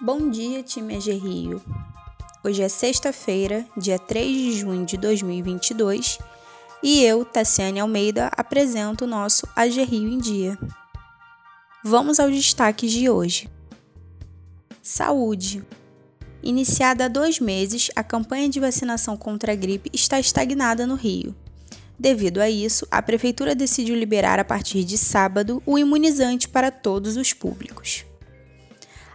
Bom dia, time AG Rio. Hoje é sexta-feira, dia 3 de junho de 2022, e eu, Tassiane Almeida, apresento o nosso AG Rio em Dia. Vamos aos destaques de hoje. Saúde. Iniciada há dois meses, a campanha de vacinação contra a gripe está estagnada no Rio. Devido a isso, a Prefeitura decidiu liberar a partir de sábado o imunizante para todos os públicos.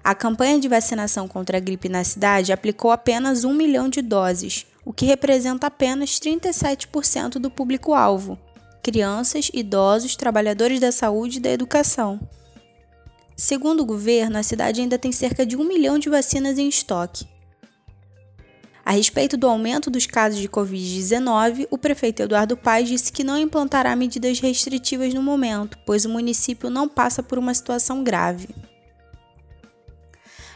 A campanha de vacinação contra a gripe na cidade aplicou apenas 1 milhão de doses, o que representa apenas 37% do público-alvo: crianças, idosos, trabalhadores da saúde e da educação. Segundo o governo, a cidade ainda tem cerca de 1 milhão de vacinas em estoque. A respeito do aumento dos casos de Covid-19, o prefeito Eduardo Paes disse que não implantará medidas restritivas no momento, pois o município não passa por uma situação grave.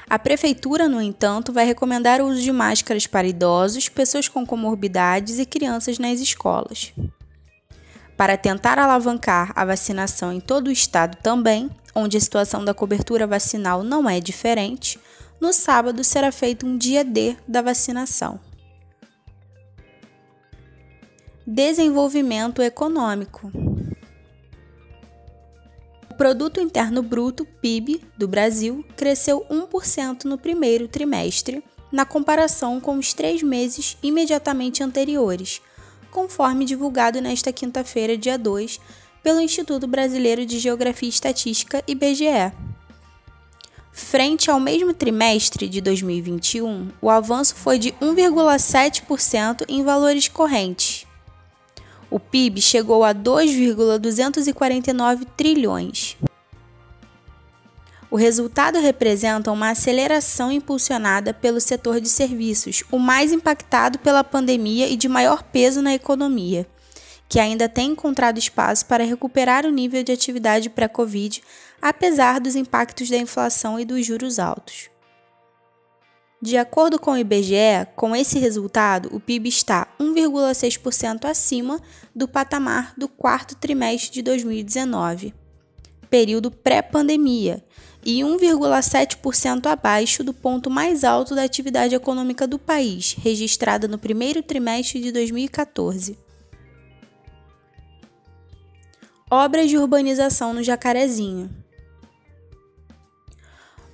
A prefeitura, no entanto, vai recomendar o uso de máscaras para idosos, pessoas com comorbidades e crianças nas escolas. Para tentar alavancar a vacinação em todo o estado também, onde a situação da cobertura vacinal não é diferente, no sábado será feito um dia D da vacinação. Desenvolvimento econômico. Produto Interno Bruto, PIB, do Brasil cresceu 1% no primeiro trimestre, na comparação com os três meses imediatamente anteriores, conforme divulgado nesta quinta-feira, dia 2, pelo Instituto Brasileiro de Geografia e Estatística, IBGE. Frente ao mesmo trimestre de 2021, o avanço foi de 1,7% em valores correntes o PIB chegou a 2,249 trilhões. O resultado representa uma aceleração impulsionada pelo setor de serviços, o mais impactado pela pandemia e de maior peso na economia, que ainda tem encontrado espaço para recuperar o nível de atividade pré-Covid, apesar dos impactos da inflação e dos juros altos. De acordo com o IBGE, com esse resultado, o PIB está 1,6% acima do patamar do quarto trimestre de 2019, período pré-pandemia, e 1,7% abaixo do ponto mais alto da atividade econômica do país, registrada no primeiro trimestre de 2014. Obras de urbanização no Jacarezinho.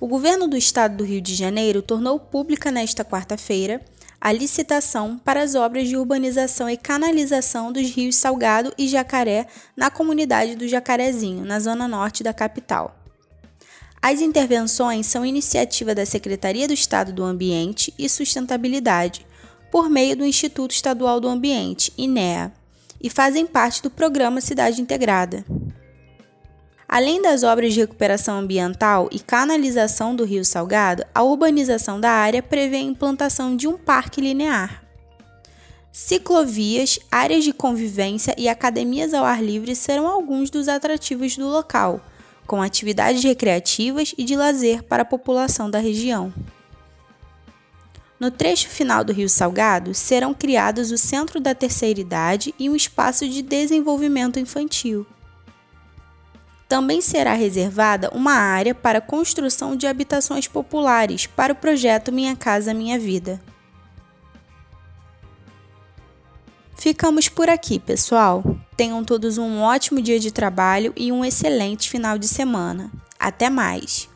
O governo do estado do Rio de Janeiro tornou pública nesta quarta-feira a licitação para as obras de urbanização e canalização dos rios Salgado e Jacaré na comunidade do Jacarezinho, na zona norte da capital. As intervenções são iniciativa da Secretaria do Estado do Ambiente e Sustentabilidade, por meio do Instituto Estadual do Ambiente, INEA, e fazem parte do programa Cidade Integrada. Além das obras de recuperação ambiental e canalização do Rio Salgado, a urbanização da área prevê a implantação de um parque linear. Ciclovias, áreas de convivência e academias ao ar livre serão alguns dos atrativos do local, com atividades recreativas e de lazer para a população da região. No trecho final do Rio Salgado, serão criados o Centro da Terceira Idade e um espaço de desenvolvimento infantil também será reservada uma área para construção de habitações populares para o projeto Minha Casa Minha Vida. Ficamos por aqui, pessoal. Tenham todos um ótimo dia de trabalho e um excelente final de semana. Até mais!